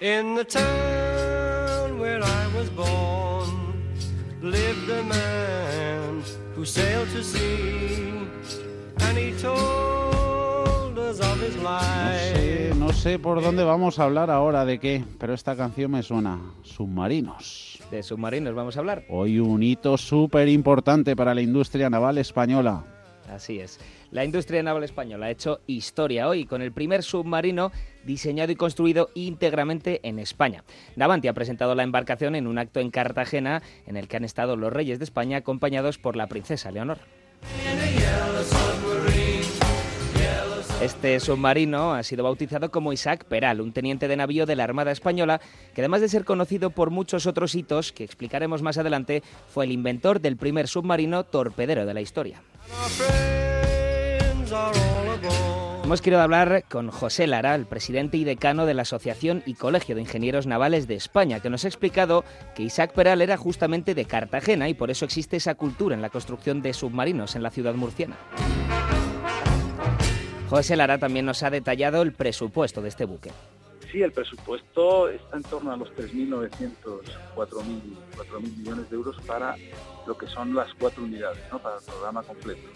In the town where I was born lived a man who sailed to sea and he told us of his No life. sé, no sé por dónde vamos a hablar ahora de qué, pero esta canción me suena. Submarinos. De submarinos vamos a hablar. Hoy un hito súper importante para la industria naval española. Así es. La industria naval española ha hecho historia hoy con el primer submarino diseñado y construido íntegramente en España. Navanti ha presentado la embarcación en un acto en Cartagena en el que han estado los reyes de España acompañados por la princesa Leonor. Este submarino ha sido bautizado como Isaac Peral, un teniente de navío de la Armada Española, que además de ser conocido por muchos otros hitos que explicaremos más adelante, fue el inventor del primer submarino torpedero de la historia. Hemos querido hablar con José Lara, el presidente y decano de la Asociación y Colegio de Ingenieros Navales de España, que nos ha explicado que Isaac Peral era justamente de Cartagena y por eso existe esa cultura en la construcción de submarinos en la ciudad murciana. José Lara también nos ha detallado el presupuesto de este buque. Sí, el presupuesto está en torno a los 3.900, 4.000 4.000 millones de euros para lo que son las cuatro unidades, ¿no? para el programa completo.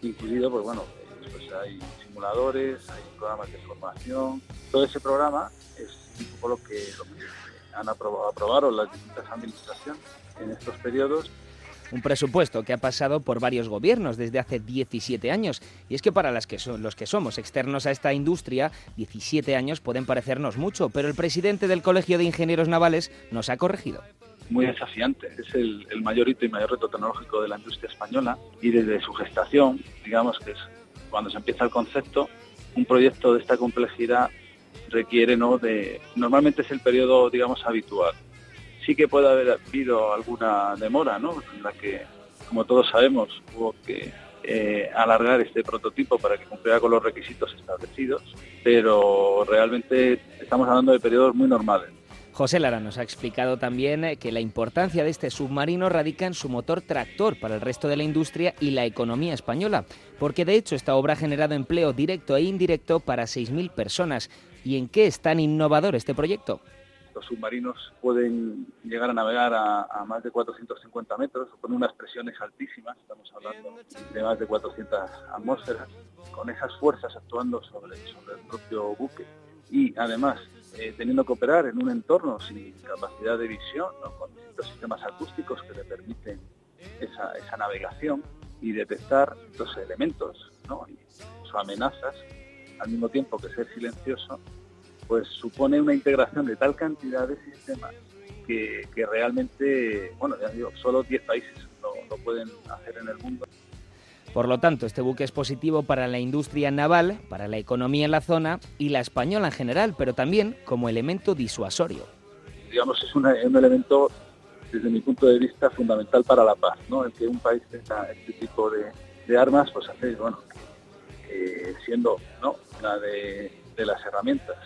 Incluido, pues bueno, pues hay simuladores, hay programas de formación. Todo ese programa es un poco lo que, lo que han aprobado, aprobaron las distintas administraciones en estos periodos Un presupuesto que ha pasado por varios gobiernos desde hace 17 años. Y es que para los que somos externos a esta industria, 17 años pueden parecernos mucho, pero el presidente del Colegio de Ingenieros Navales nos ha corregido. muy desafiante. Es el, el mayor hito y mayor reto tecnológico de la industria española y desde su gestación, digamos que es cuando se empieza el concepto, un proyecto de esta complejidad requiere no de normalmente es el periodo digamos habitual. Sí que puede haber habido alguna demora, ¿no? En la que, como todos sabemos, hubo que eh, alargar este prototipo para que cumpliera con los requisitos establecidos, pero realmente estamos hablando de periodos muy normales. José Lara nos ha explicado también eh, que la importancia de este submarino radica en su motor tractor para el resto de la industria y la economía española, porque de hecho esta obra ha generado empleo directo e indirecto para 6.000 personas. ¿Y en qué es tan innovador este proyecto? Los submarinos pueden llegar a navegar a, más de 450 metros con unas presiones altísimas, estamos hablando de más de 400 atmósferas, con esas fuerzas actuando sobre, el propio buque y además eh, teniendo que operar en un entorno sin capacidad de visión, con distintos sistemas acústicos que le permiten esa, navegación y detectar los elementos ¿no? y sus amenazas, al mismo tiempo que ser silencioso, pues supone una integración de tal cantidad de sistemas que, que realmente, bueno, ya digo, solo 10 países lo, lo pueden hacer en el mundo. Por lo tanto, este buque es positivo para la industria naval, para la economía en la zona y la española en general, pero también como elemento disuasorio. digamos, es una- un elemento, desde mi punto de vista, fundamental para la paz, ¿no? El que un país tenga este tipo de, de armas, pues hace, bueno, que siendo, ¿no? Una de, de las herramientas,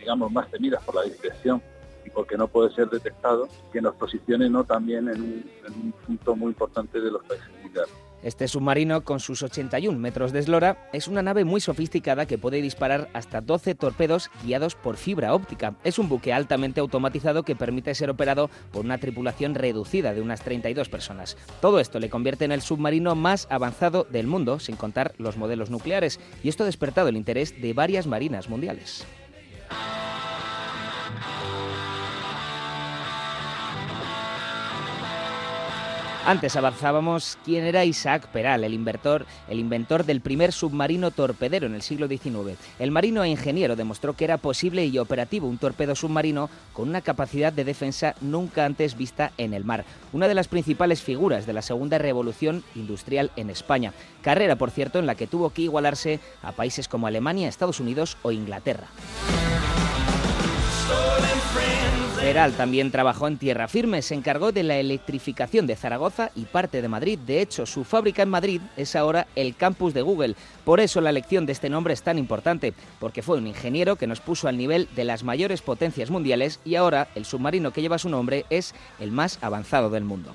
digamos, más temidas por la discreción y porque no puede ser detectado, que nos posicione, ¿no? También en un, en un punto muy importante de los países militares. Este submarino, con sus 81 metros de eslora, es una nave muy sofisticada que puede disparar hasta 12 torpedos guiados por fibra óptica. Es un buque altamente automatizado que permite ser operado por una tripulación reducida de unas 32 personas. Todo esto le convierte en el submarino más avanzado del mundo, sin contar los modelos nucleares, y esto ha despertado el interés de varias marinas mundiales. Antes avanzábamos quién era Isaac Peral, el inventor, el inventor del primer submarino torpedero en el siglo XIX. El marino e ingeniero demostró que era posible y operativo un torpedo submarino con una capacidad de defensa nunca antes vista en el mar. Una de las principales figuras de la segunda revolución industrial en España. Carrera, por cierto, en la que tuvo que igualarse a países como Alemania, Estados Unidos o Inglaterra. Peral también trabajó en tierra firme, se encargó de la electrificación de Zaragoza y parte de Madrid. De hecho, su fábrica en Madrid es ahora el campus de Google. Por eso la elección de este nombre es tan importante, porque fue un ingeniero que nos puso al nivel de las mayores potencias mundiales y ahora el submarino que lleva su nombre es el más avanzado del mundo.